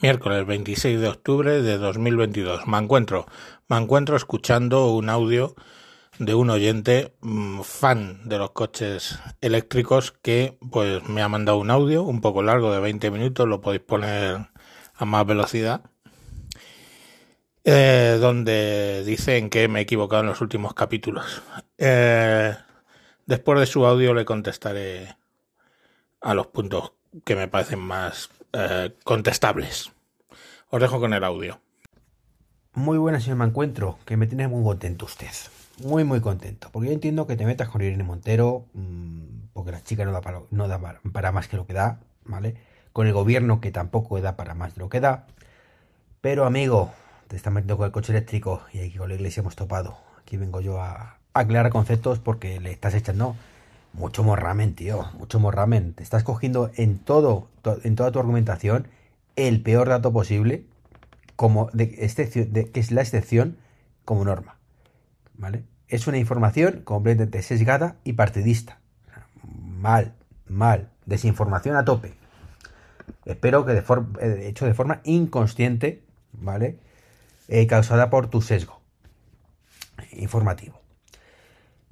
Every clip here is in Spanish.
Miércoles 26 de octubre de 2022. Me encuentro, me encuentro escuchando un audio de un oyente mm, fan de los coches eléctricos que pues me ha mandado un audio un poco largo de 20 minutos, lo podéis poner a más velocidad. Eh, donde dicen que me he equivocado en los últimos capítulos. Eh, después de su audio le contestaré a los puntos que me parecen más eh, contestables. Os dejo con el audio. Muy buenas, señor Mancuentro, que me tiene muy contento usted. Muy, muy contento. Porque yo entiendo que te metas con Irene Montero, mmm, porque la chica no da, para, no da para, más que lo que da, ¿vale? Con el gobierno que tampoco da para más de lo que da. Pero, amigo, te estás metiendo con el coche eléctrico y aquí con la iglesia hemos topado. Aquí vengo yo a aclarar conceptos porque le estás echando mucho morramen, tío, mucho morramen. Te estás cogiendo en todo, en toda tu argumentación, el peor dato posible, como excepción, que es la excepción, como norma. ¿Vale? Es una información completamente sesgada y partidista. Mal, mal. Desinformación a tope. Espero que de forma, hecho de forma inconsciente, ¿vale? Eh, causada por tu sesgo informativo.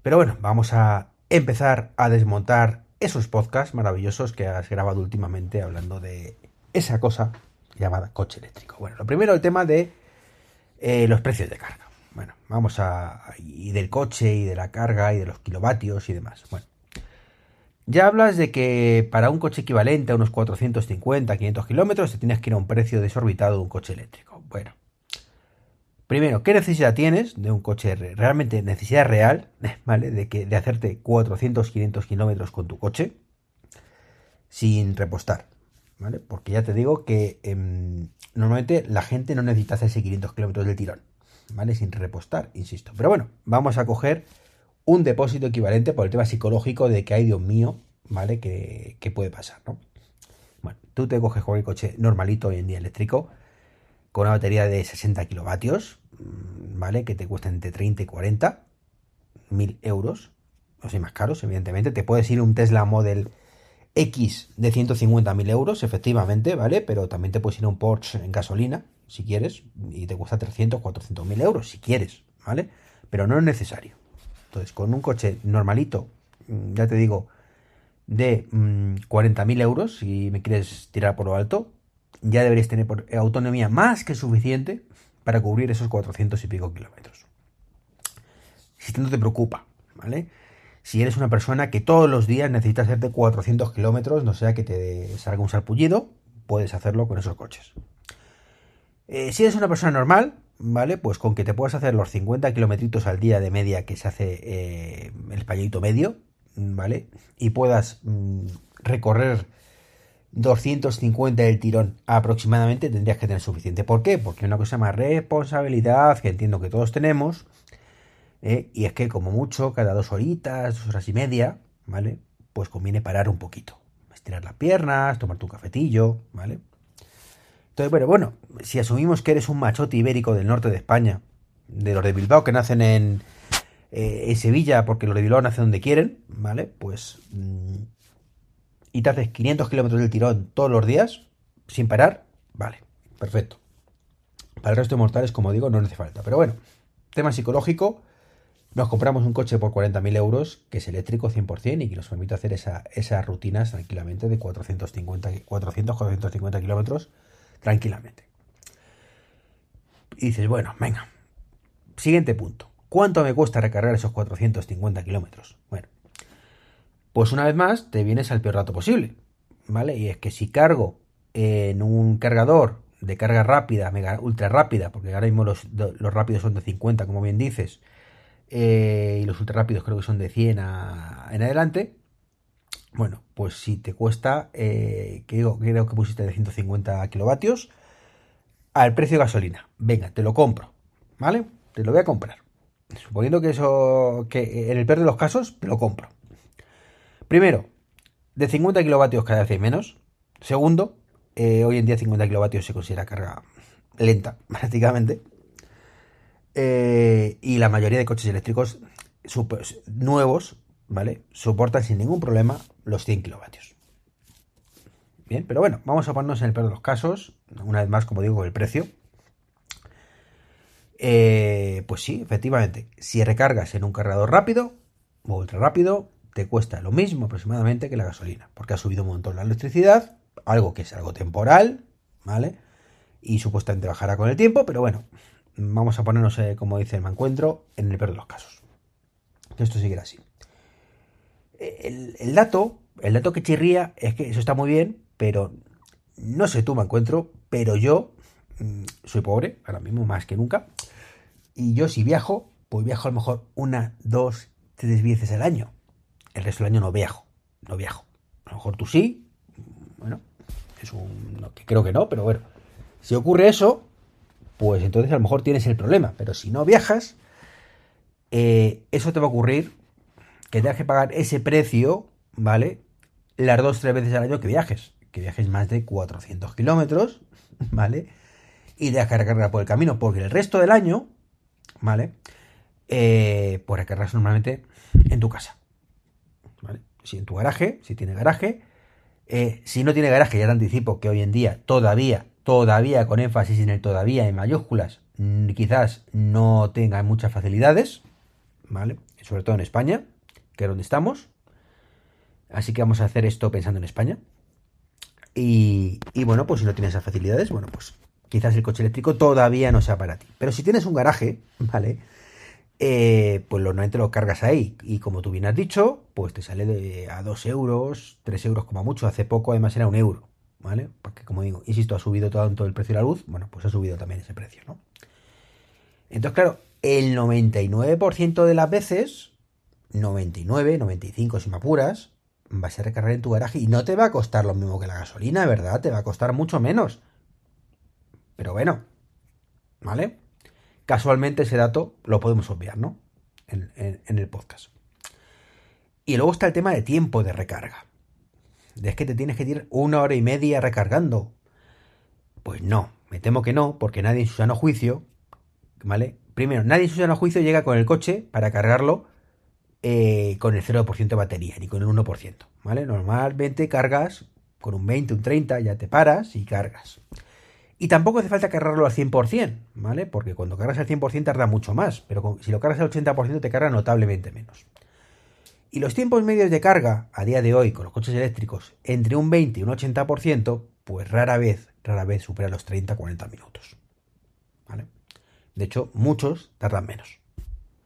Pero bueno, vamos a empezar a desmontar esos podcasts maravillosos que has grabado últimamente hablando de esa cosa llamada coche eléctrico. Bueno, lo primero el tema de eh, los precios de carga. Bueno, vamos a... y del coche y de la carga y de los kilovatios y demás. Bueno, ya hablas de que para un coche equivalente a unos 450, 500 kilómetros te tienes que ir a un precio desorbitado de un coche eléctrico. Bueno, Primero, ¿qué necesidad tienes de un coche? Realmente necesidad real, ¿vale? De, que, de hacerte 400, 500 kilómetros con tu coche sin repostar, ¿vale? Porque ya te digo que eh, normalmente la gente no necesita hacerse 500 kilómetros del tirón, ¿vale? Sin repostar, insisto. Pero bueno, vamos a coger un depósito equivalente por el tema psicológico de que hay, Dios mío, ¿vale? Que, que puede pasar, ¿no? Bueno, tú te coges con el coche normalito hoy en día eléctrico, con una batería de 60 kilovatios, mm, ¿vale? Que te cuesta entre 30 y 40 mil euros. O sea, más caros, evidentemente. Te puedes ir un Tesla Model X de 150 mil euros, efectivamente, ¿vale? Pero también te puedes ir un Porsche en gasolina, si quieres, y te cuesta 300, 400 mil euros, si quieres, ¿vale? Pero no es necesario. Entonces, con un coche normalito, mm, ya te digo, de mmm, 40.000 euros, si me quieres tirar por lo alto, ya deberías tener autonomía más que suficiente para cubrir esos 400 y pico kilómetros. Si no te preocupa, ¿vale? Si eres una persona que todos los días necesitas hacerte 400 kilómetros, no sea que te salga un sarpullido, puedes hacerlo con esos coches. Eh, si eres una persona normal, ¿vale? Pues con que te puedas hacer los 50 kilometritos al día de media que se hace eh, el españolito medio, ¿vale? Y puedas mmm, recorrer 250 del tirón aproximadamente tendrías que tener suficiente. ¿Por qué? Porque una cosa más responsabilidad que entiendo que todos tenemos. ¿eh? Y es que como mucho, cada dos horitas, dos horas y media, ¿vale? Pues conviene parar un poquito. Estirar las piernas, tomarte un cafetillo, ¿vale? Entonces, bueno, bueno, si asumimos que eres un machote ibérico del norte de España, de los de Bilbao que nacen en, eh, en Sevilla porque los de Bilbao nacen donde quieren, ¿vale? Pues... Mmm, y te haces 500 kilómetros del tirón todos los días, sin parar, vale, perfecto. Para el resto de mortales, como digo, no hace falta. Pero bueno, tema psicológico, nos compramos un coche por 40.000 euros, que es eléctrico 100% y que nos permite hacer esa, esas rutinas tranquilamente de 450, 400, 450 kilómetros tranquilamente. Y dices, bueno, venga, siguiente punto. ¿Cuánto me cuesta recargar esos 450 kilómetros? Bueno, pues una vez más te vienes al peor rato posible, ¿vale? Y es que si cargo en un cargador de carga rápida, mega ultra rápida, porque ahora mismo los, los rápidos son de 50, como bien dices, eh, y los ultra rápidos creo que son de 100 a, en adelante, bueno, pues si te cuesta, eh, creo, creo que pusiste de 150 kilovatios, al precio de gasolina, venga, te lo compro, ¿vale? Te lo voy a comprar. Suponiendo que eso, que en el peor de los casos, te lo compro. Primero, de 50 kilovatios cada vez hay menos. Segundo, eh, hoy en día 50 kilovatios se considera carga lenta, prácticamente. Eh, y la mayoría de coches eléctricos nuevos, ¿vale? Soportan sin ningún problema los 100 kilovatios. Bien, pero bueno, vamos a ponernos en el peor de los casos, una vez más, como digo, el precio. Eh, pues sí, efectivamente, si recargas en un cargador rápido o ultra rápido, te cuesta lo mismo aproximadamente que la gasolina, porque ha subido un montón la electricidad, algo que es algo temporal, ¿vale? Y supuestamente bajará con el tiempo, pero bueno, vamos a ponernos, eh, como dice el encuentro, en el peor de los casos. Que esto seguirá así. El, el, dato, el dato que chirría es que eso está muy bien, pero no sé tú, me encuentro, pero yo mm, soy pobre, ahora mismo más que nunca, y yo si viajo, pues viajo a lo mejor una, dos, tres veces al año. El resto del año no viajo, no viajo. A lo mejor tú sí, bueno, es un... Que creo que no, pero bueno. Si ocurre eso, pues entonces a lo mejor tienes el problema. Pero si no viajas, eh, eso te va a ocurrir que tengas que pagar ese precio, ¿vale? Las dos, tres veces al año que viajes. Que viajes más de 400 kilómetros, ¿vale? Y tengas que recargar por el camino, porque el resto del año, ¿vale? Eh, pues recargas normalmente en tu casa. Si en tu garaje, si tiene garaje. Eh, si no tiene garaje, ya te anticipo que hoy en día todavía, todavía con énfasis en el todavía en mayúsculas, quizás no tenga muchas facilidades, ¿vale? Sobre todo en España, que es donde estamos. Así que vamos a hacer esto pensando en España. Y, y, bueno, pues si no tienes esas facilidades, bueno, pues quizás el coche eléctrico todavía no sea para ti. Pero si tienes un garaje, ¿vale? Eh, pues normalmente lo cargas ahí. Y como tú bien has dicho, pues te sale de, a 2 euros, 3 euros como mucho. Hace poco además era un euro, ¿vale? Porque como digo, insisto, ha subido tanto el precio de la luz, bueno, pues ha subido también ese precio, ¿no? Entonces, claro, el 99% de las veces, 99, 95 si me apuras, vas a recargar en tu garaje y no te va a costar lo mismo que la gasolina, ¿verdad? Te va a costar mucho menos. Pero bueno, ¿vale? Casualmente ese dato lo podemos obviar, ¿no? En, el podcast. Y luego está el tema de tiempo de recarga. Es que te tienes que ir una hora y media recargando. Pues no, me temo que no, porque nadie en su sano juicio, ¿vale? Primero, nadie en su juicio llega con el coche para cargarlo eh, con el 0% de batería, ni con el 1%, ¿vale? Normalmente cargas con un 20, un 30, ya te paras y cargas. Y tampoco hace falta cargarlo al 100%, ¿vale? Porque cuando cargas al 100% tarda mucho más, pero si lo cargas al 80% te carga notablemente menos. Y los tiempos medios de carga a día de hoy con los coches eléctricos entre un 20 y un 80%, pues rara vez, rara vez supera los 30-40 minutos. ¿Vale? De hecho, muchos tardan menos,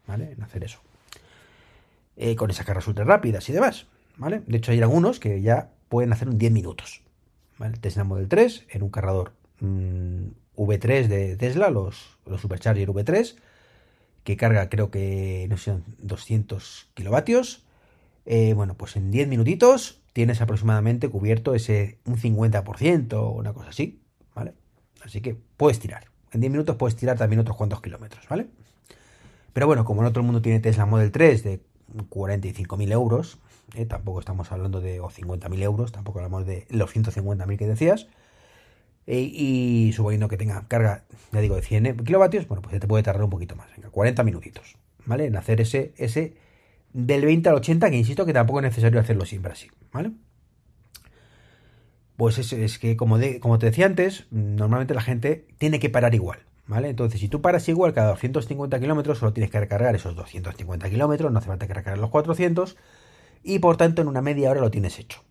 ¿vale? En hacer eso. Eh, con esas cargas ultra rápidas y demás, ¿vale? De hecho, hay algunos que ya pueden hacer un 10 minutos, ¿vale? Tesla Model 3 en un cargador V3 de Tesla, los, los Supercharger V3, que carga creo que no sé, 200 kilovatios. Eh, bueno, pues en 10 minutitos tienes aproximadamente cubierto ese un 50% o una cosa así, ¿vale? Así que puedes tirar. En 10 minutos puedes tirar también otros cuantos kilómetros, ¿vale? Pero bueno, como no todo el mundo tiene Tesla Model 3 de 45.000 euros, eh, tampoco estamos hablando de 50.000 euros, tampoco hablamos de los 150.000 que decías, eh, y suponiendo que tenga carga, ya digo, de 100 kilovatios, bueno, pues ya te puede tardar un poquito más, venga, 40 minutitos, ¿vale? En hacer ese, ese del 20 al 80, que insisto que tampoco es necesario hacerlo siempre así, ¿vale? Pues es, es que, como, de, como te decía antes, normalmente la gente tiene que parar igual, ¿vale? Entonces, si tú paras igual cada 250 kilómetros, solo tienes que recargar esos 250 kilómetros, no hace falta que recargar los 400, y por tanto en una media hora lo tienes hecho.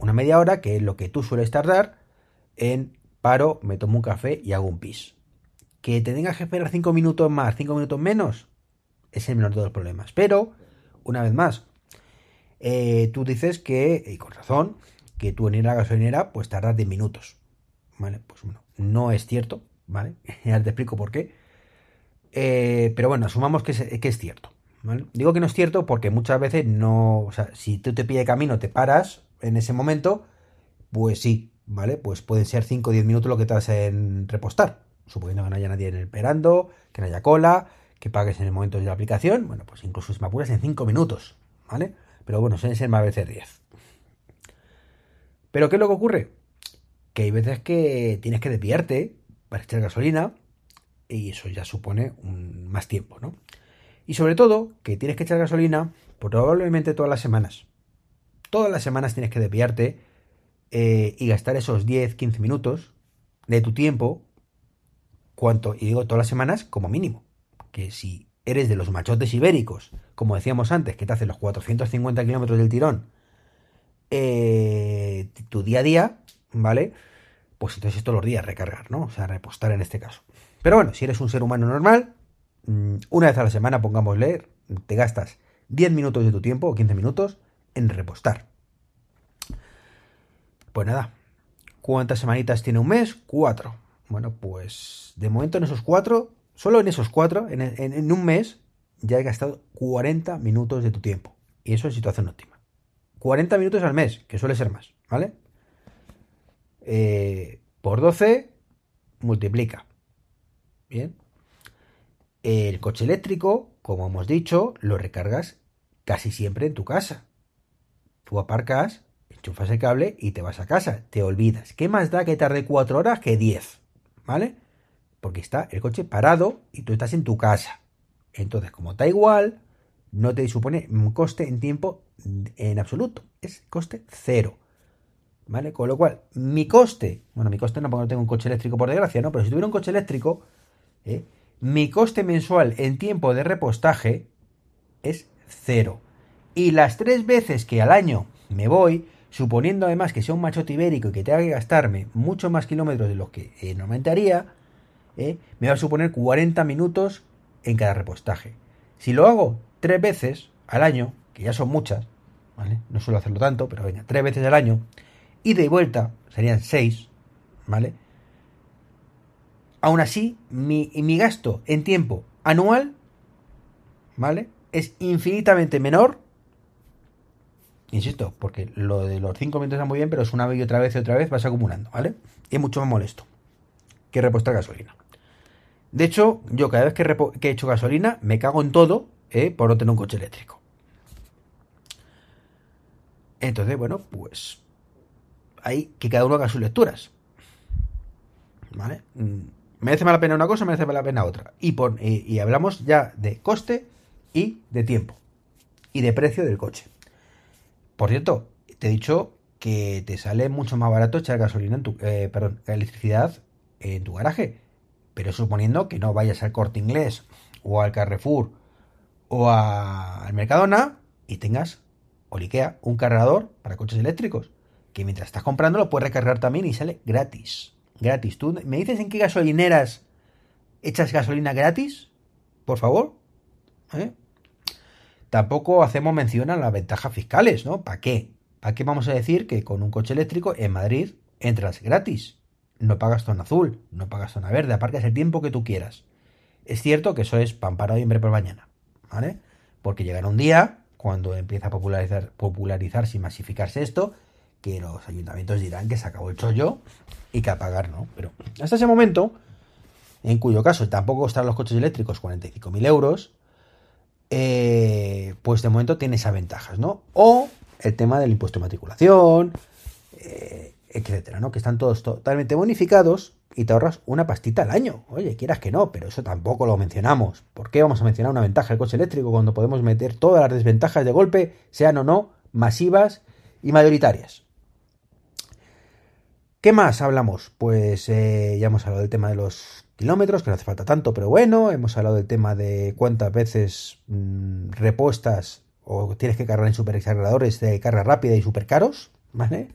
Una media hora que es lo que tú sueles tardar en paro, me tomo un café y hago un pis. Que te tengas que esperar 5 minutos más, 5 minutos menos, es el menor de los problemas. Pero, una vez más, eh, tú dices que, y con razón, que tú en ir a la gasolinera pues tardas 10 minutos. ¿Vale? Pues bueno, no es cierto, ¿vale? ya te explico por qué. Eh, pero bueno, asumamos que es, que es cierto. ¿vale? Digo que no es cierto porque muchas veces no. O sea, si tú te pide camino, te paras en ese momento, pues sí, ¿vale? Pues pueden ser 5 o 10 minutos lo que tardas en repostar. Suponiendo que no haya nadie esperando, que no haya cola, que pagues en el momento de la aplicación. Bueno, pues incluso si me apuras en 5 minutos, ¿vale? Pero bueno, suelen ser más veces 10. Pero ¿qué es lo que ocurre? Que hay veces que tienes que desviarte para echar gasolina y eso ya supone más tiempo, ¿no? Y sobre todo que tienes que echar gasolina probablemente todas las semanas. Todas las semanas tienes que desviarte eh, y gastar esos 10, 15 minutos de tu tiempo, cuanto, y digo todas las semanas como mínimo. Que si eres de los machotes ibéricos, como decíamos antes, que te hacen los 450 kilómetros del tirón, eh, tu día a día, ¿vale? Pues entonces todos los días recargar, ¿no? O sea, repostar en este caso. Pero bueno, si eres un ser humano normal, mm, una vez a la semana, pongamos leer, te gastas 10 minutos de tu tiempo o 15 minutos en repostar. Pues nada, ¿cuántas semanitas tiene un mes? Cuatro. Bueno, pues de momento en esos cuatro, solo en esos cuatro, en, un mes, ya he gastado 40 minutos de tu tiempo. Y eso es situación óptima. 40 minutos al mes, que suele ser más, ¿vale? Eh, por 12, multiplica. Bien. El coche eléctrico, como hemos dicho, lo recargas casi siempre en tu casa. Tú aparcas, enchufas el cable y te vas a casa. Te olvidas. ¿Qué más da que tarde 4 horas que 10? ¿Vale? Porque está el coche parado y tú estás en tu casa. Entonces, como está igual, no te supone un coste en tiempo en absoluto. Es coste cero. ¿Vale? Con lo cual, mi coste, bueno, mi coste no porque no tengo un coche eléctrico por desgracia, ¿no? Pero si tuviera un coche eléctrico, ¿eh? mi coste mensual en tiempo de repostaje es cero. Y las tres veces que al año me voy, suponiendo además que sea un machote ibérico y que tenga que gastarme mucho más kilómetros de los que eh, normalmente haría, ¿eh? me va a suponer 40 minutos en cada repostaje. Si lo hago tres veces al año, que ya son muchas, ¿vale? No suelo hacerlo tanto, pero venga, tres veces al año, y de vuelta serían seis, ¿vale? Aún así, mi, mi gasto en tiempo anual, ¿vale? Es infinitamente menor Insisto, porque lo de los 5 minutos está muy bien, pero es una vez y otra vez y otra vez vas acumulando, ¿vale? Y es mucho más molesto que repostar gasolina. De hecho, yo cada vez que, he hecho gasolina me cago en todo ¿eh? por no tener un coche eléctrico. Entonces, bueno, pues hay que cada uno haga sus lecturas. ¿Vale? Mm, merece más la pena una cosa, merece más la pena otra. Y, y hablamos ya de coste y de tiempo. Y de precio del coche. Por cierto, te he dicho que te sale mucho más barato echar gasolina en tu, eh, perdón, electricidad en tu garaje. Pero suponiendo que no vayas al corte inglés o al Carrefour o al Mercadona y tengas o un cargador para coches eléctricos. Que mientras estás comprando lo puedes recargar también y sale gratis. Gratis. ¿Tú me dices en qué gasolineras echas gasolina gratis? Por favor. ¿Eh? Tampoco hacemos mención a las ventajas fiscales, ¿no? ¿Para qué? ¿Para qué vamos a decir que con un coche eléctrico en Madrid entras gratis? No pagas zona azul, no pagas zona verde, aparcas el tiempo que tú quieras. Es cierto que eso es pan para hoy, por mañana, ¿vale? Porque llegará un día, cuando empieza a popularizar, popularizarse y masificarse esto, que los ayuntamientos dirán que se acabó el chollo y que a pagar, ¿no? Pero hasta ese momento, en cuyo caso tampoco costarán los coches eléctricos 45.000 euros, eh, pues de momento tiene esas ventajas, ¿no? O el tema del impuesto de matriculación, eh, etcétera, ¿no? Que están todos totalmente bonificados y te ahorras una pastita al año. Oye, quieras que no, pero eso tampoco lo mencionamos. ¿Por qué vamos a mencionar una ventaja del coche eléctrico cuando podemos meter todas las desventajas de golpe, sean o no masivas y mayoritarias? ¿Qué más hablamos? Pues eh, ya hemos hablado del tema de los kilómetros, que no hace falta tanto, pero bueno, hemos hablado del tema de cuántas veces mm, repuestas o tienes que cargar en superexagradores de carga rápida y super caros, ¿vale?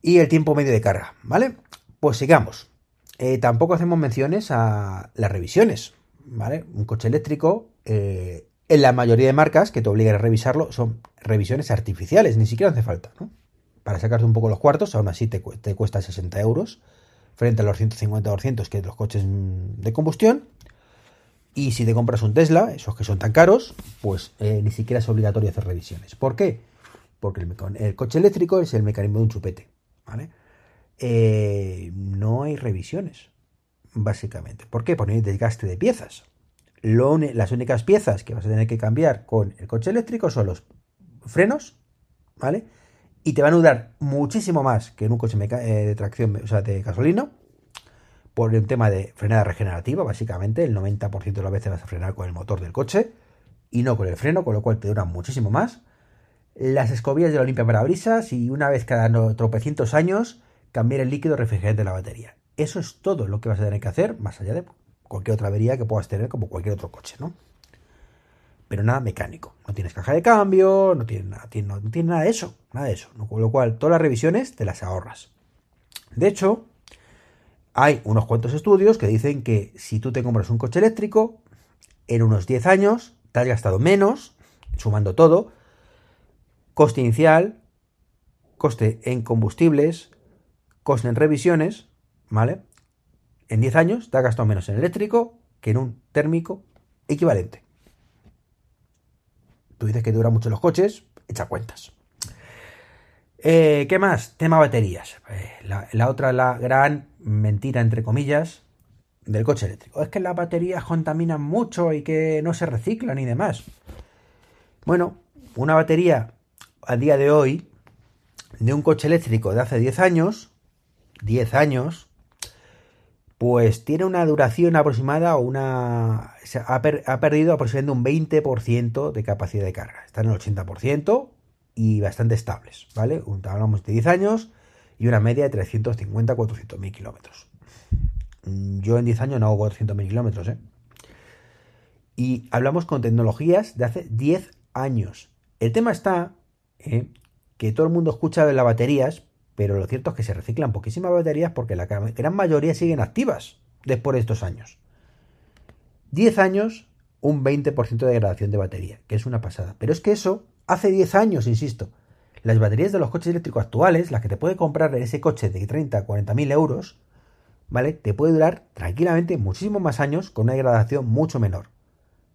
Y el tiempo medio de carga, ¿vale? Pues sigamos. Eh, tampoco hacemos menciones a las revisiones, ¿vale? Un coche eléctrico, eh, en la mayoría de marcas que te obligan a revisarlo, son revisiones artificiales, ni siquiera hace falta, ¿no? Para sacarte un poco los cuartos, aún así te, te cuesta 60 euros frente a los 150 o 200 que los coches de combustión. Y si te compras un Tesla, esos que son tan caros, pues eh, ni siquiera es obligatorio hacer revisiones. ¿Por qué? Porque el, coche eléctrico es el mecanismo de un chupete. ¿vale? Eh, no hay revisiones, básicamente. ¿Por qué? Porque no hay desgaste de piezas. las únicas piezas que vas a tener que cambiar con el coche eléctrico son los frenos, ¿vale? Y te van a durar muchísimo más que en un coche eh, de tracción, de gasolina, por un tema de frenada regenerativa, básicamente, el 90% de las veces vas a frenar con el motor del coche y no con el freno, con lo cual te dura muchísimo más. las escobillas de la limpia parabrisas y una vez cada tropecientos años cambiar el líquido refrigerante de la batería. Eso es todo lo que vas a tener que hacer, más allá de cualquier otra avería que puedas tener como cualquier otro coche, ¿no? Pero nada mecánico. No tienes caja de cambio, no tiene nada, no, tiene nada de eso, nada de eso. Con lo cual, todas las revisiones te las ahorras. De hecho, hay unos cuantos estudios que dicen que si tú te compras un coche eléctrico, en unos 10 años te has gastado menos, sumando todo, coste inicial, coste en combustibles, coste en revisiones, ¿vale? En 10 años te has gastado menos en eléctrico que en un térmico equivalente. Tú dices que dura mucho los coches, echa cuentas. Eh, ¿Qué más? Tema baterías. Eh, la, otra, la gran mentira, entre comillas, del coche eléctrico. Es que las baterías contaminan mucho y que no se reciclan y demás. Bueno, una batería a día de hoy de un coche eléctrico de hace 10 años, 10 años, pues tiene una duración aproximada o una... Ha, perdido aproximadamente un 20% de capacidad de carga. Está en el 80% y bastante estables, ¿vale? Hablamos de 10 años y una media de 350-400 mil kilómetros. Mm, yo en 10 años no hago 400 mil kilómetros, ¿eh? Y hablamos con tecnologías de hace 10 años. El tema está ¿eh? que todo el mundo escucha de las baterías, pero lo cierto es que se reciclan poquísimas baterías porque la gran mayoría siguen activas después de estos años. 10 años, un 20% de degradación de batería, que es una pasada. Pero es que eso, hace 10 años, insisto, las baterías de los coches eléctricos actuales, las que te puede comprar en ese coche de 30, 40 mil euros, ¿vale? Te puede durar tranquilamente muchísimos más años con una degradación mucho menor,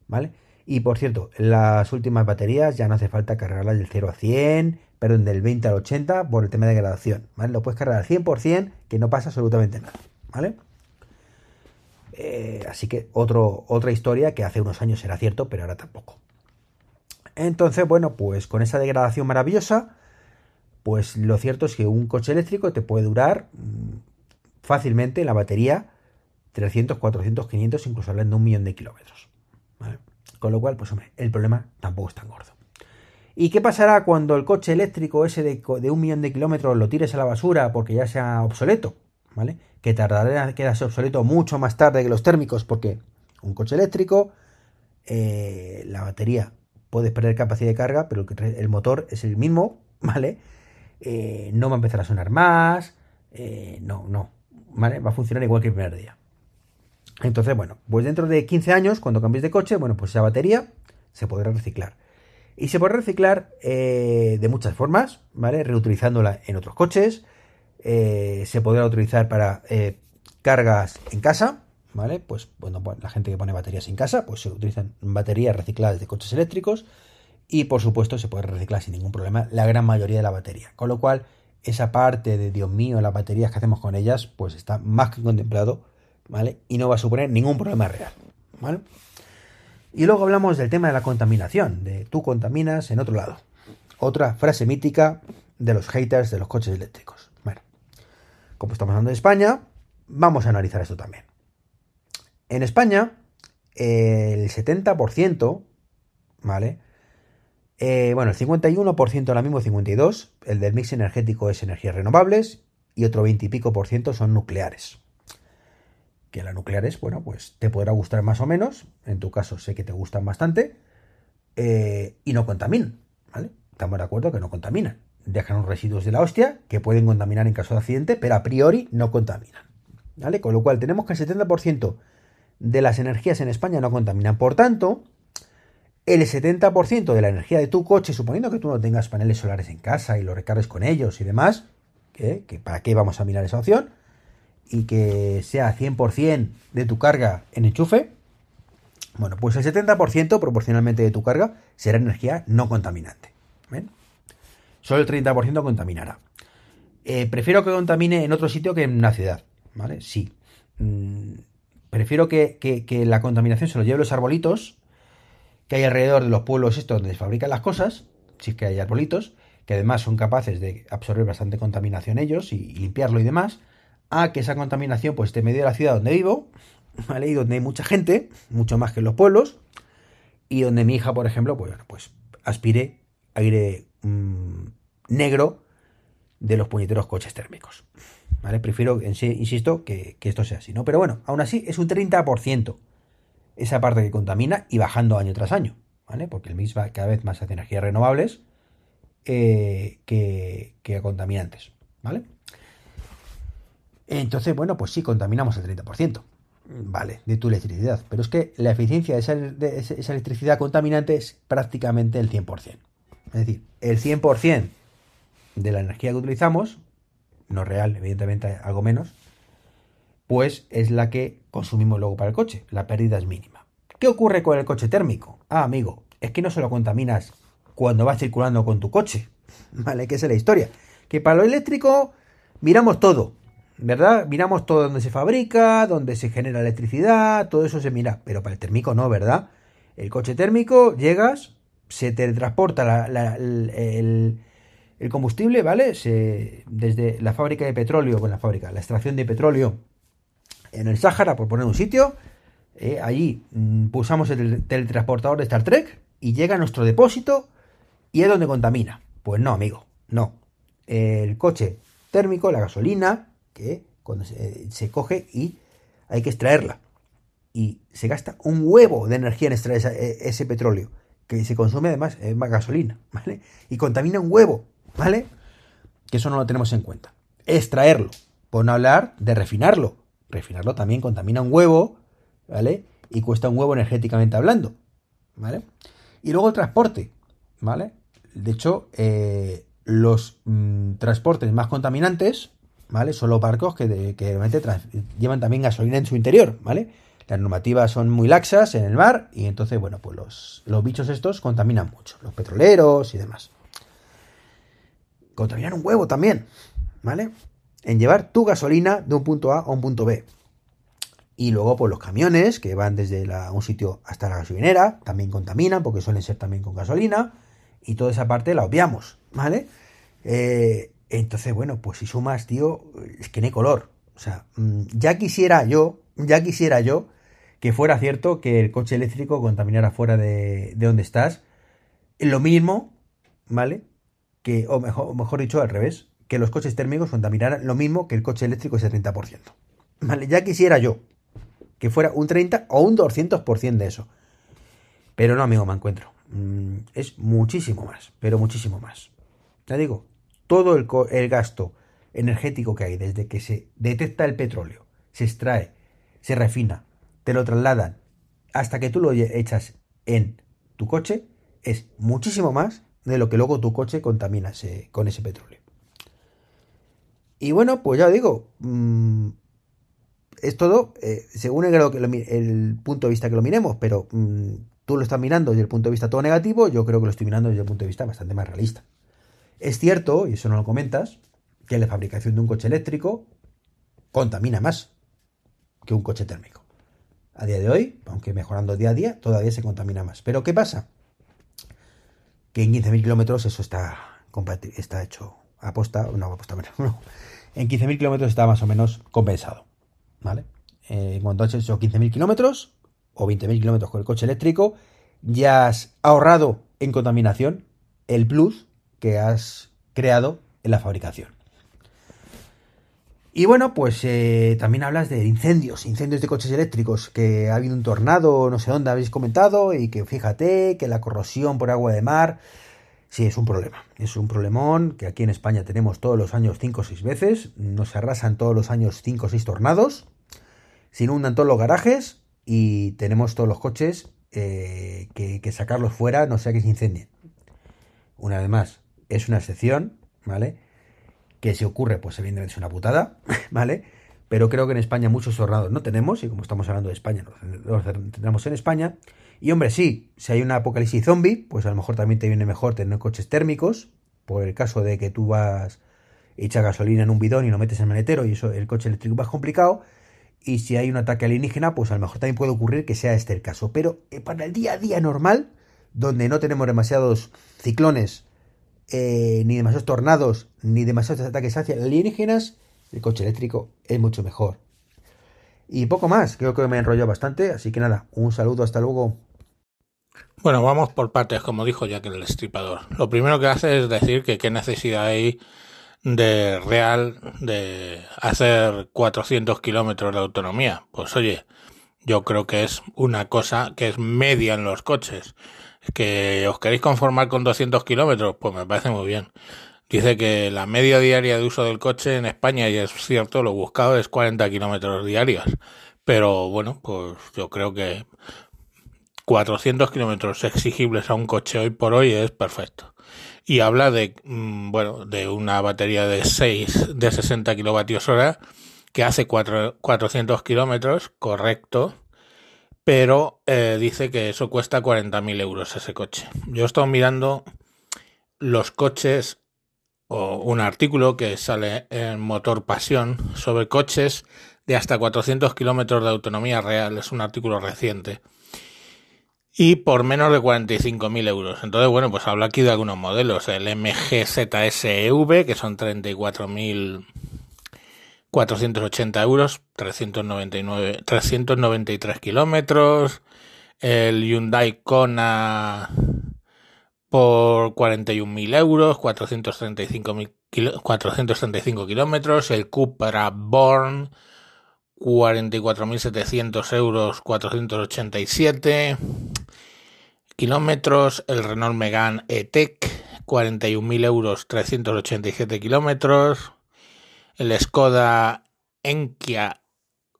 ¿vale? Y por cierto, las últimas baterías ya no hace falta cargarlas del 0 a 100, perdón, del 20 al 80 por el tema de degradación, ¿vale? Lo puedes cargar al 100% que no pasa absolutamente nada, ¿vale? Eh, así que otro, otra historia que hace unos años era cierto, pero ahora tampoco. Entonces, bueno, pues con esa degradación maravillosa, pues lo cierto es que un coche eléctrico te puede durar mm, fácilmente la batería 300, 400, 500, incluso hablando de un millón de kilómetros. Con lo cual, pues hombre, el problema tampoco es tan gordo. ¿Y qué pasará cuando el coche eléctrico ese de, un millón de kilómetros lo tires a la basura porque ya sea obsoleto? ¿Vale? Que tardará en quedarse obsoleto mucho más tarde que los térmicos porque un coche eléctrico, eh, la batería puede perder capacidad de carga, pero el motor es el mismo, ¿vale? Eh, no va a empezar a sonar más, eh, no, no, ¿vale? Va a funcionar igual que el primer día. Entonces, bueno, pues dentro de 15 años, cuando cambies de coche, bueno, pues esa batería se podrá reciclar. Y se puede reciclar eh, de muchas formas, ¿vale? Reutilizándola en otros coches. Eh, se podrá utilizar para eh, cargas en casa, ¿vale? Pues bueno, la gente que pone baterías en casa, pues se utilizan baterías recicladas de coches eléctricos. Y por supuesto se puede reciclar sin ningún problema la gran mayoría de la batería. Con lo cual, esa parte de Dios mío, las baterías que hacemos con ellas, pues está más que contemplado, ¿vale? Y no va a suponer ningún problema real, ¿vale? Y luego hablamos del tema de la contaminación, de tú contaminas en otro lado. Otra frase mítica de los haters de los coches eléctricos. Bueno, como estamos hablando de España, vamos a analizar esto también. En España, el 70%, ¿vale? Eh, bueno, el 51% ahora mismo, 52%, el del mix energético es energías renovables y otro 20 y pico por ciento son nucleares que las nucleares, bueno, pues te podrá gustar más o menos, en tu caso sé que te gustan bastante, eh, y no contaminan, ¿vale? Estamos de acuerdo que no contaminan. Dejan unos residuos de la hostia que pueden contaminar en caso de accidente, pero a priori no contaminan, ¿vale? Con lo cual tenemos que el 70% de las energías en España no contaminan. Por tanto, el 70% de la energía de tu coche, suponiendo que tú no tengas paneles solares en casa y lo recargues con ellos y demás, que para qué vamos a mirar esa opción, y que sea 100% de tu carga en enchufe, bueno, pues el 70% proporcionalmente de tu carga será energía no contaminante. ¿ven? Solo el 30% contaminará. Eh, prefiero que contamine en otro sitio que en una ciudad, ¿vale? Sí. Mm, prefiero que, que, la contaminación se lo lleve los arbolitos que hay alrededor de los pueblos estos donde se fabrican las cosas, si es que hay arbolitos, que además son capaces de absorber bastante contaminación ellos y limpiarlo y demás, a que esa contaminación pues esté medio de la ciudad donde vivo, ¿vale? Y donde hay mucha gente, mucho más que en los pueblos, y donde mi hija, por ejemplo, pues, pues aspire aire mm, negro de los puñeteros coches térmicos. ¿Vale? Prefiero, insisto, que, que, esto sea así, ¿no? Pero bueno, aún así es un 30% esa parte que contamina y bajando año tras año, ¿vale? Porque el MIX va cada vez más hacia energías renovables eh, que, que contaminantes, ¿vale? Entonces, bueno, pues sí, contaminamos el 30%, ¿vale? De tu electricidad. Pero es que la eficiencia de esa, electricidad contaminante es prácticamente el 100%. Es decir, el 100% de la energía que utilizamos, no real, evidentemente algo menos, pues es la que consumimos luego para el coche. La pérdida es mínima. ¿Qué ocurre con el coche térmico? Ah, amigo, es que no se lo contaminas cuando vas circulando con tu coche. ¿Vale? Que es la historia. Que para lo eléctrico miramos todo. ¿Verdad? Miramos todo donde se fabrica, donde se genera electricidad, todo eso se mira. Pero para el térmico no, ¿verdad? El coche térmico, llegas, se teletransporta el, combustible, ¿vale? Desde la fábrica de petróleo, bueno, la fábrica, la extracción de petróleo en el Sáhara, por poner un sitio, eh, allí mm, pulsamos el teletransportador de Star Trek y llega a nuestro depósito y es donde contamina. Pues no, amigo, no. El coche térmico, la gasolina, que cuando se, coge y hay que extraerla. Y se gasta un huevo de energía en extraer e, ese petróleo, que se consume además en más gasolina, ¿vale? Y contamina un huevo, ¿vale? Que eso no lo tenemos en cuenta. Extraerlo, por no hablar de refinarlo. Refinarlo también contamina un huevo, ¿vale? Y cuesta un huevo energéticamente hablando, ¿vale? Y luego el transporte, ¿vale? De hecho, eh, los mm, transportes más contaminantes, ¿vale? Son los barcos que, llevan también gasolina en su interior, ¿vale? Las normativas son muy laxas en el mar y entonces, bueno, pues los, los bichos estos contaminan mucho, los petroleros y demás. Contaminan un huevo también, ¿vale? En llevar tu gasolina de un punto A a un punto B. Y luego, pues los camiones que van desde un sitio hasta la gasolinera también contaminan porque suelen ser también con gasolina y toda esa parte la obviamos, ¿vale? Eh, entonces, bueno, pues si sumas, tío, es que no hay color. O sea, mm, ya quisiera yo, ya quisiera yo que fuera cierto que el coche eléctrico contaminara fuera de, de donde estás. Lo mismo, ¿vale? Que, o mejor, dicho, al revés, que los coches térmicos contaminaran lo mismo que el coche eléctrico ese 30%. ¿Vale? Ya quisiera yo que fuera un 30 o un 200% de eso. Pero no, amigo, me encuentro. Mm, es muchísimo más, pero muchísimo más. Ya digo, todo el, gasto energético que hay desde que se detecta el petróleo, se extrae, se refina, te lo trasladan, hasta que tú lo echas en tu coche, es muchísimo más de lo que luego tu coche contamina con ese petróleo. Y bueno, pues ya digo, mm, es todo eh, según el, el, punto de vista que lo miremos, pero mm, tú lo estás mirando desde el punto de vista todo negativo, yo creo que lo estoy mirando desde el punto de vista bastante más realista. Es cierto, y eso no lo comentas, que la fabricación de un coche eléctrico contamina más que un coche térmico. A día de hoy, aunque mejorando día a día, todavía se contamina más. Pero ¿qué pasa? Que en 15.000 kilómetros eso está, está hecho aposta, no aposta, no. En 15.000 kilómetros está más o menos compensado. ¿Vale? Eh, cuando has hecho 15.000 kilómetros, o 20.000 kilómetros con el coche eléctrico, ya has ahorrado en contaminación el plus que has creado en la fabricación. Y bueno, pues eh, también hablas de incendios, incendios de coches eléctricos, que ha habido un tornado, no sé dónde habéis comentado, y que fíjate que la corrosión por agua de mar, sí, es un problema, es un problemón que aquí en España tenemos todos los años 5 o 6 veces, nos arrasan todos los años 5 o 6 tornados, se inundan todos los garajes, y tenemos todos los coches eh, que, sacarlos fuera, no sea que se incendien. Una vez más, es una excepción, ¿vale? Que si ocurre, pues evidentemente es una putada, ¿vale? Pero creo que en España muchos tornados no tenemos, y como estamos hablando de España, los tendremos en España. Y hombre, sí, si hay una apocalipsis zombie, pues a lo mejor también te viene mejor tener coches térmicos, por el caso de que tú vas, echa gasolina en un bidón y lo metes en el maletero y eso, el coche eléctrico más complicado y si hay un ataque alienígena, pues a lo mejor también puede ocurrir que sea este el caso. Pero eh, para el día a día normal, donde no tenemos demasiados ciclones, eh, ni demasiados tornados, ni demasiados ataques hacia alienígenas, el coche eléctrico es mucho mejor. Y poco más, creo que me he enrollado bastante, así que nada, un saludo, hasta luego. Bueno, vamos por partes, como dijo Jack el Estripador. Lo primero que hace es decir que qué necesidad hay de real de hacer 400 kilómetros de autonomía. Pues oye, yo creo que es una cosa que es media en los coches. Que os queréis conformar con 200 kilómetros, pues me parece muy bien. Dice que la media diaria de uso del coche en España, y es cierto, lo buscado es 40 kilómetros diarios. Pero bueno, pues yo creo que 400 kilómetros exigibles a un coche hoy por hoy es perfecto. Y habla de, mm, bueno, de una batería de 6, de 60 kilovatios hora que hace 400 kilómetros, correcto, pero eh, dice que eso cuesta 40.000 euros ese coche. Yo he estado mirando los coches o un artículo que sale en Motor Pasión sobre coches de hasta 400 kilómetros de autonomía real. Es un artículo reciente. Y por menos de 45.000 euros. Entonces, bueno, pues habla aquí de algunos modelos. El MGZSEV, que son 34.480 euros, 399, 393 kilómetros. El Hyundai Kona por 41.000 euros, 435, 435 kilómetros. El Cupra Born 44.700 euros, 487 kilómetros. El Renault Megane E-Tech, 41.000 euros, 387 kilómetros. El Skoda Enkya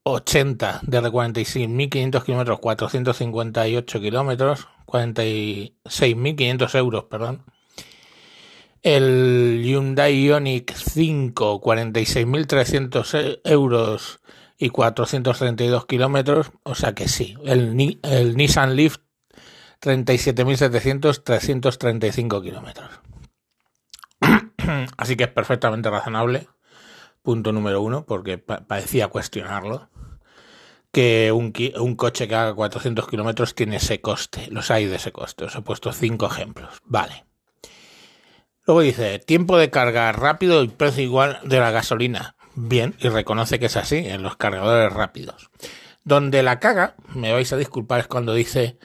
80 de 46.500 kilómetros, 458 kilómetros, 46.500 euros, perdón. El Hyundai Ioniq 5, 46.300 euros, y 432 kilómetros, o sea que sí. El, el Nissan Leaf 37.700, 335 kilómetros. Así que es perfectamente razonable, punto número uno, porque parecía cuestionarlo, que un, un, coche que haga 400 kilómetros tiene ese coste. Los hay de ese coste. Os he puesto cinco ejemplos. Vale. Luego dice, tiempo de carga rápido y precio igual de la gasolina bien y reconoce que es así en los cargadores rápidos. Donde la caga, me vais a disculpar, es cuando dice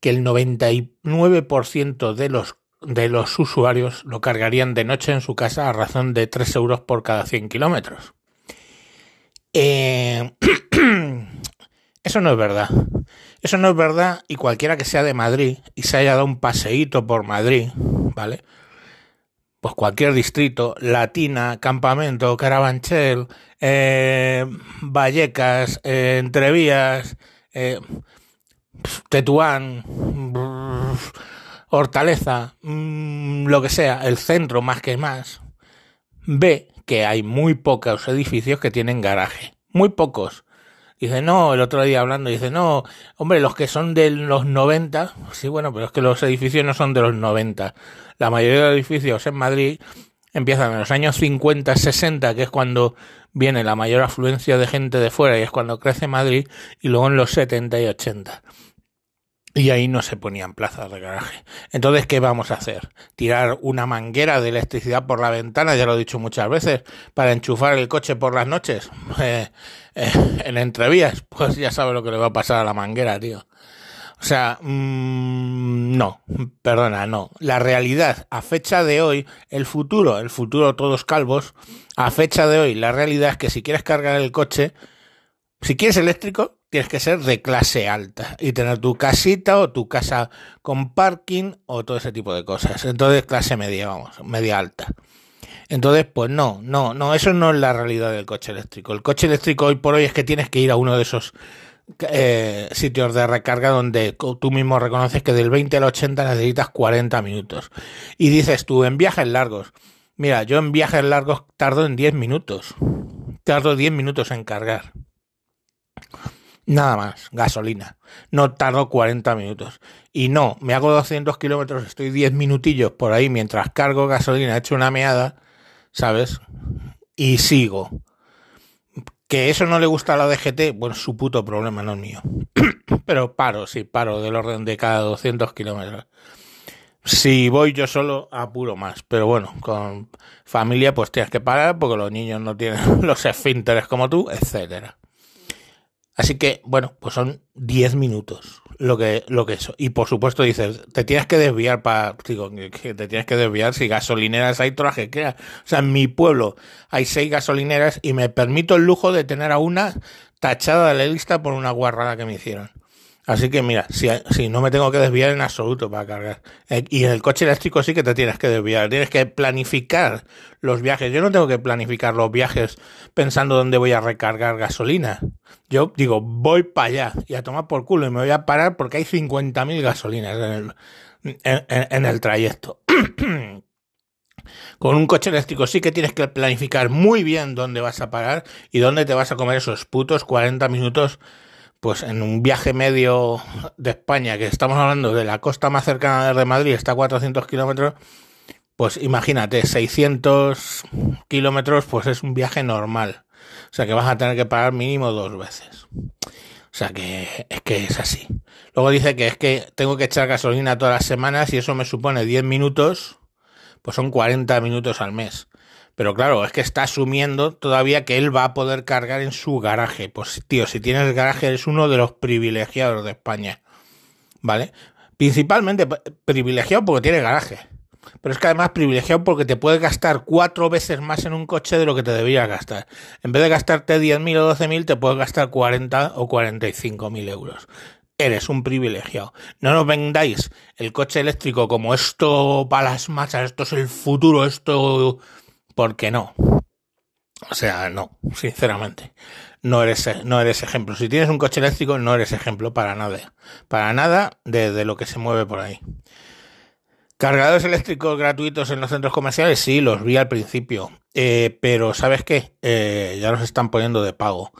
que el 99% de los, de los usuarios lo cargarían de noche en su casa a razón de 3 euros por cada 100 kilómetros. Eh, eso no es verdad. Eso no es verdad y cualquiera que sea de Madrid y se haya dado un paseíto por Madrid, ¿vale? pues cualquier distrito, Latina, Campamento, Carabanchel, eh, Vallecas, eh, Entrevías, Tetuán, Hortaleza, mm, lo que sea, el centro más que más, ve que hay muy pocos edificios que tienen garaje, muy pocos. Dice, no, el otro día hablando, dice, no, hombre, los que son de los 90, sí, bueno, pero es que los edificios no son de los 90. La mayoría de edificios en Madrid empiezan en los años 50, 60, que es cuando viene la mayor afluencia de gente de fuera y es cuando crece Madrid, y luego en los 70 y 80. Y ahí no se ponían plazas de garaje. Entonces, ¿qué vamos a hacer? ¿Tirar una manguera de electricidad por la ventana? Ya lo he dicho muchas veces. ¿Para enchufar el coche por las noches? Eh, eh, en entrevías. Pues ya sabe lo que le va a pasar a la manguera, tío. O sea, mmm, no, perdona, no. La realidad, a fecha de hoy, el futuro, el futuro todos calvos, a fecha de hoy, la realidad es que si quieres cargar el coche, si quieres eléctrico, tienes que ser de clase alta y tener tu casita o tu casa con parking o todo ese tipo de cosas. Entonces, clase media, vamos, media alta. Entonces, pues no, no, no, eso no es la realidad del coche eléctrico. El coche eléctrico hoy por hoy es que tienes que ir a uno de esos eh, sitios de recarga donde tú mismo reconoces que del 20 al 80 necesitas 40 minutos. Y dices tú, en viajes largos. Mira, yo en viajes largos tardo en 10 minutos. Tardo 10 minutos en cargar. Nada más, gasolina. No tardo 40 minutos. Y no, me hago 200 kilómetros, estoy 10 minutillos por ahí mientras cargo gasolina, he hecho una meada, ¿sabes? Y sigo. Que eso no le gusta a la DGT, bueno, su puto problema, no es mío. Pero paro, sí, paro del orden de cada 200 kilómetros. Si voy yo solo, apuro más. Pero bueno, con familia pues tienes que parar porque los niños no tienen los esfínteres como tú, etcétera. Así que, bueno, pues son 10 minutos lo que, lo que eso. Y por supuesto dices, te tienes que desviar para, digo, que te tienes que desviar si gasolineras hay traje que O sea, en mi pueblo hay seis gasolineras y me permito el lujo de tener a una tachada de la lista por una guarrada que me hicieron. Así que mira, si, no me tengo que desviar en absoluto para cargar. Eh, y en el coche eléctrico sí que te tienes que desviar, tienes que planificar los viajes. Yo no tengo que planificar los viajes pensando dónde voy a recargar gasolina. Yo digo, voy para allá y a tomar por culo y me voy a parar porque hay 50.000 gasolinas en el, en, en el trayecto. Con un coche eléctrico sí que tienes que planificar muy bien dónde vas a parar y dónde te vas a comer esos putos 40 minutos pues en un viaje medio de España, que estamos hablando de la costa más cercana de Madrid, está a 400 kilómetros, pues imagínate, 600 kilómetros, pues es un viaje normal. O sea que vas a tener que pagar mínimo dos veces. O sea que es que es así. Luego dice que es que tengo que echar gasolina todas las semanas y eso me supone 10 minutos, pues son 40 minutos al mes. Pero claro, es que está asumiendo todavía que él va a poder cargar en su garaje. Pues tío, si tienes garaje eres uno de los privilegiados de España. ¿Vale? Principalmente privilegiado porque tiene garaje. Pero es que además privilegiado porque te puedes gastar cuatro veces más en un coche de lo que te deberías gastar. En vez de gastarte 10.000 o 12.000, te puedes gastar 40 o 45.000 euros. Eres un privilegiado. No nos vendáis el coche eléctrico como esto para las masas, esto es el futuro, esto porque no. O sea, no, sinceramente. No eres, no eres ejemplo. Si tienes un coche eléctrico, no eres ejemplo para nada. Para nada de, lo que se mueve por ahí. Cargadores eléctricos gratuitos en los centros comerciales, sí, los vi al principio. Eh, pero ¿sabes qué? Eh, ya los están poniendo de pago.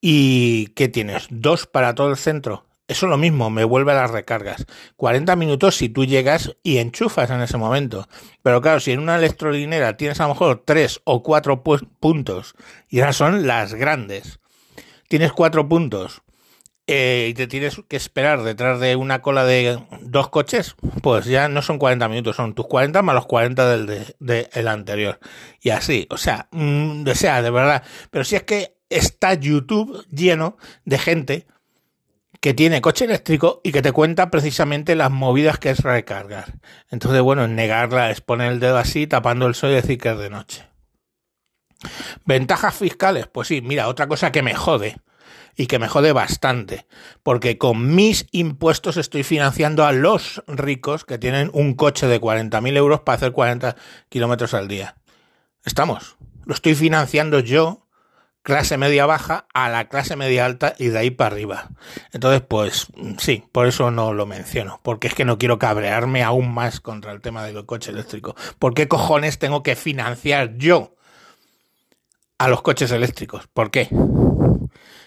¿Y qué tienes? ¿Dos para todo el centro? Eso es lo mismo, me vuelve a las recargas. 40 minutos si tú llegas y enchufas en ese momento. Pero claro, si en una electrolinera tienes a lo mejor 3 o 4 puntos, y esas son las grandes, tienes 4 puntos eh, y te tienes que esperar detrás de una cola de dos coches, pues ya no son 40 minutos, son tus 40 más los 40 del de, anterior. Y así, o sea, mm, o sea, de verdad. Pero si es que está YouTube lleno de gente que tiene coche eléctrico y que te cuenta precisamente las movidas que es recargar. Entonces, bueno, negarla es poner el dedo así, tapando el sol y decir que es de noche. Ventajas fiscales, pues sí, mira, otra cosa que me jode y que me jode bastante, porque con mis impuestos estoy financiando a los ricos que tienen un coche de 40.000 euros para hacer 40 kilómetros al día. Estamos, lo estoy financiando yo clase media baja a la clase media alta y de ahí para arriba. Entonces, pues sí, por eso no lo menciono, porque es que no quiero cabrearme aún más contra el tema del coche eléctrico. ¿Por qué cojones tengo que financiar yo a los coches eléctricos? ¿Por qué?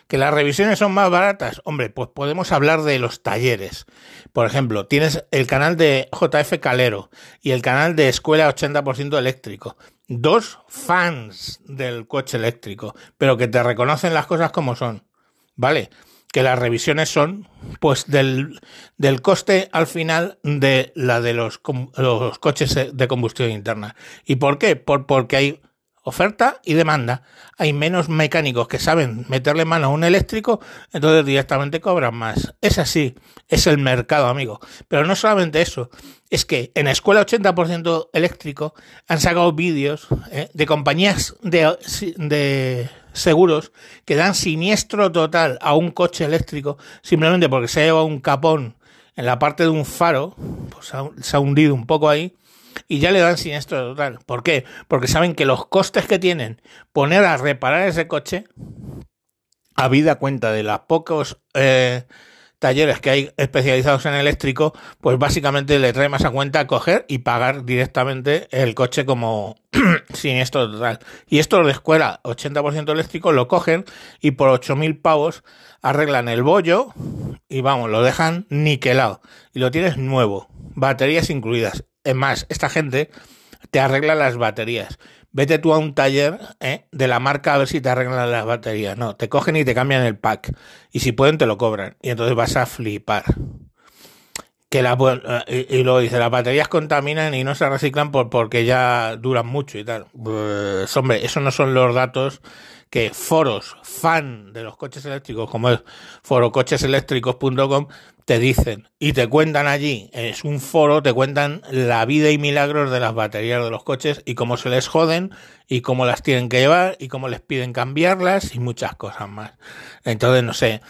¿Que las revisiones son más baratas? Hombre, pues podemos hablar de los talleres. Por ejemplo, tienes el canal de JF Calero y el canal de Escuela 80% Eléctrico dos fans del coche eléctrico, pero que te reconocen las cosas como son, ¿vale? Que las revisiones son, pues, del, del coste al final de la de los, los coches de combustión interna. ¿Y por qué? Por, porque hay oferta y demanda. Hay menos mecánicos que saben meterle mano a un eléctrico, entonces directamente cobran más. Es así, es el mercado, amigo. Pero no solamente eso, es que en Escuela 80% eléctrico han sacado vídeos eh, de compañías de, de seguros que dan siniestro total a un coche eléctrico simplemente porque se ha llevado un capón en la parte de un faro, pues se ha hundido un poco ahí y ya le dan siniestro total. ¿Por qué? Porque saben que los costes que tienen poner a reparar ese coche, a vida cuenta de los pocos eh, talleres que hay especializados en eléctrico, pues básicamente le trae más a cuenta coger y pagar directamente el coche como siniestro total. Y esto de escuela 80% eléctrico lo cogen y por 8.000 pavos arreglan el bollo y vamos, lo dejan niquelado. Y lo tienes nuevo, baterías incluidas. Es más, esta gente te arregla las baterías. Vete tú a un taller ¿eh? de la marca a ver si te arreglan las baterías. No, te cogen y te cambian el pack. Y si pueden, te lo cobran. Y entonces vas a flipar. Que la, eh, y, luego dice, las baterías contaminan y no se reciclan por, porque ya duran mucho y tal. Pues, hombre, esos no son los datos que foros fan de los coches eléctricos, como es forococheseléctricos.com, te dicen y te cuentan allí, es un foro, te cuentan la vida y milagros de las baterías de los coches y cómo se les joden y cómo las tienen que llevar y cómo les piden cambiarlas y muchas cosas más. Entonces, no sé,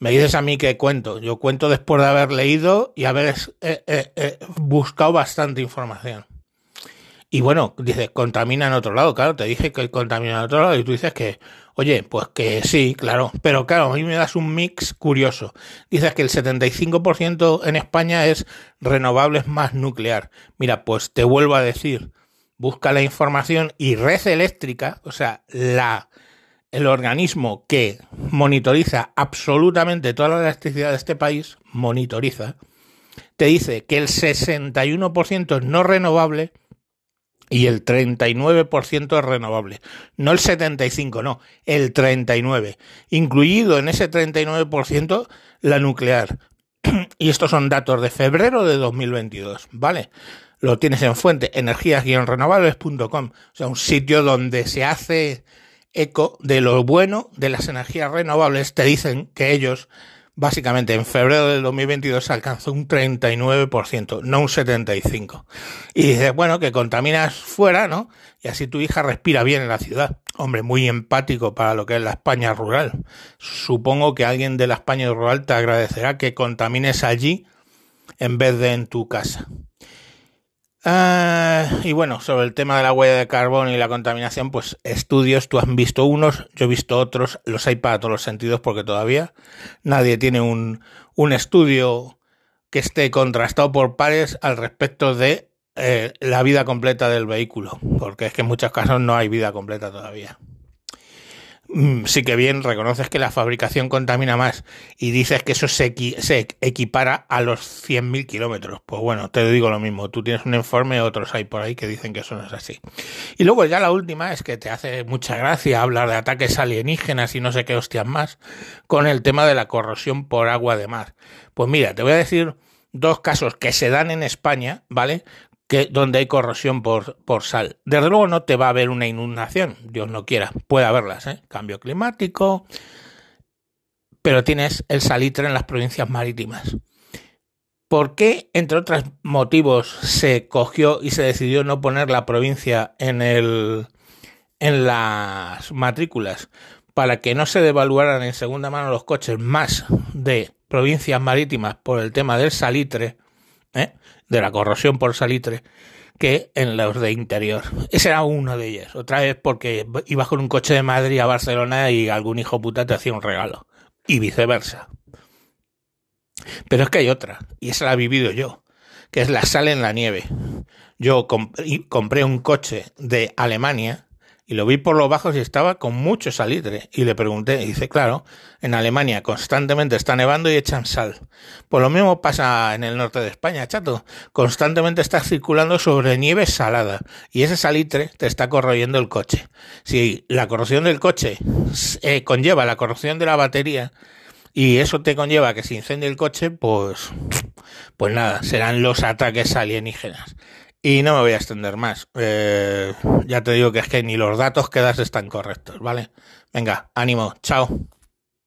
me dices a mí que cuento. Yo cuento después de haber leído y haber eh, eh, eh, buscado bastante información. Y bueno, dices, contamina en otro lado. Claro, te dije que contamina en otro lado y tú dices que Oye, pues que sí, claro, pero claro, a mí me das un mix curioso. Dices que el 75% en España es renovables más nuclear. Mira, pues te vuelvo a decir, busca la información y Red Eléctrica, o sea, la el organismo que monitoriza absolutamente toda la electricidad de este país, monitoriza, te dice que el 61% es no renovable y el 39% es renovable. No el 75, no, el 39. Incluido en ese 39% la nuclear. Y estos son datos de febrero de 2022, ¿vale? Lo tienes en fuente energías-renovables.com, o sea, un sitio donde se hace eco de lo bueno de las energías renovables. Te dicen que ellos básicamente en febrero del 2022 alcanzó un 39%, no un 75%. Y dices, bueno, que contaminas fuera, ¿no? Y así tu hija respira bien en la ciudad. Hombre, muy empático para lo que es la España rural. Supongo que alguien de la España rural te agradecerá que contamines allí en vez de en tu casa. Ah, y bueno, sobre el tema de la huella de carbono y la contaminación, pues estudios, tú has visto unos, yo he visto otros, los hay para todos los sentidos porque todavía nadie tiene un, un estudio que esté contrastado por pares al respecto de eh, la vida completa del vehículo, porque es que en muchos casos no hay vida completa todavía. Mm, sí que bien reconoces que la fabricación contamina más y dices que eso se, equipara a los 100.000 kilómetros. Pues bueno, te digo lo mismo, tú tienes un informe, otros hay por ahí que dicen que eso no es así. Y luego ya la última es que te hace mucha gracia hablar de ataques alienígenas y no sé qué hostias más con el tema de la corrosión por agua de mar. Pues mira, te voy a decir dos casos que se dan en España, ¿vale? Donde hay corrosión por, por sal. Desde luego no te va a haber una inundación, Dios no quiera, puede haberlas, ¿eh? cambio climático, pero tienes el salitre en las provincias marítimas. ¿Por qué, entre otros motivos, se cogió y se decidió no poner la provincia en, el, en las matrículas? Para que no se devaluaran en segunda mano los coches más de provincias marítimas por el tema del salitre, ¿eh? de la corrosión por salitre que en los de interior. Ese era uno de ellos. Otra vez porque ibas con un coche de Madrid a Barcelona y algún hijo puta te hacía un regalo. Y viceversa. Pero es que hay otra, y esa la he vivido yo, que es la sal en la nieve. Yo compré un coche de Alemania y lo vi por los bajos y estaba con mucho salitre. Y le pregunté, y dice, claro, en Alemania constantemente está nevando y echan sal. Pues lo mismo pasa en el norte de España, chato. Constantemente está circulando sobre nieve salada y ese salitre te está corroyendo el coche. Si la corrosión del coche eh, conlleva la corrosión de la batería, y eso te conlleva que se incendie el coche, pues, pues nada, serán los ataques alienígenas. Y no me voy a extender más. Eh, ya te digo que es que ni los datos que das están correctos, ¿vale? Venga, ánimo, chao.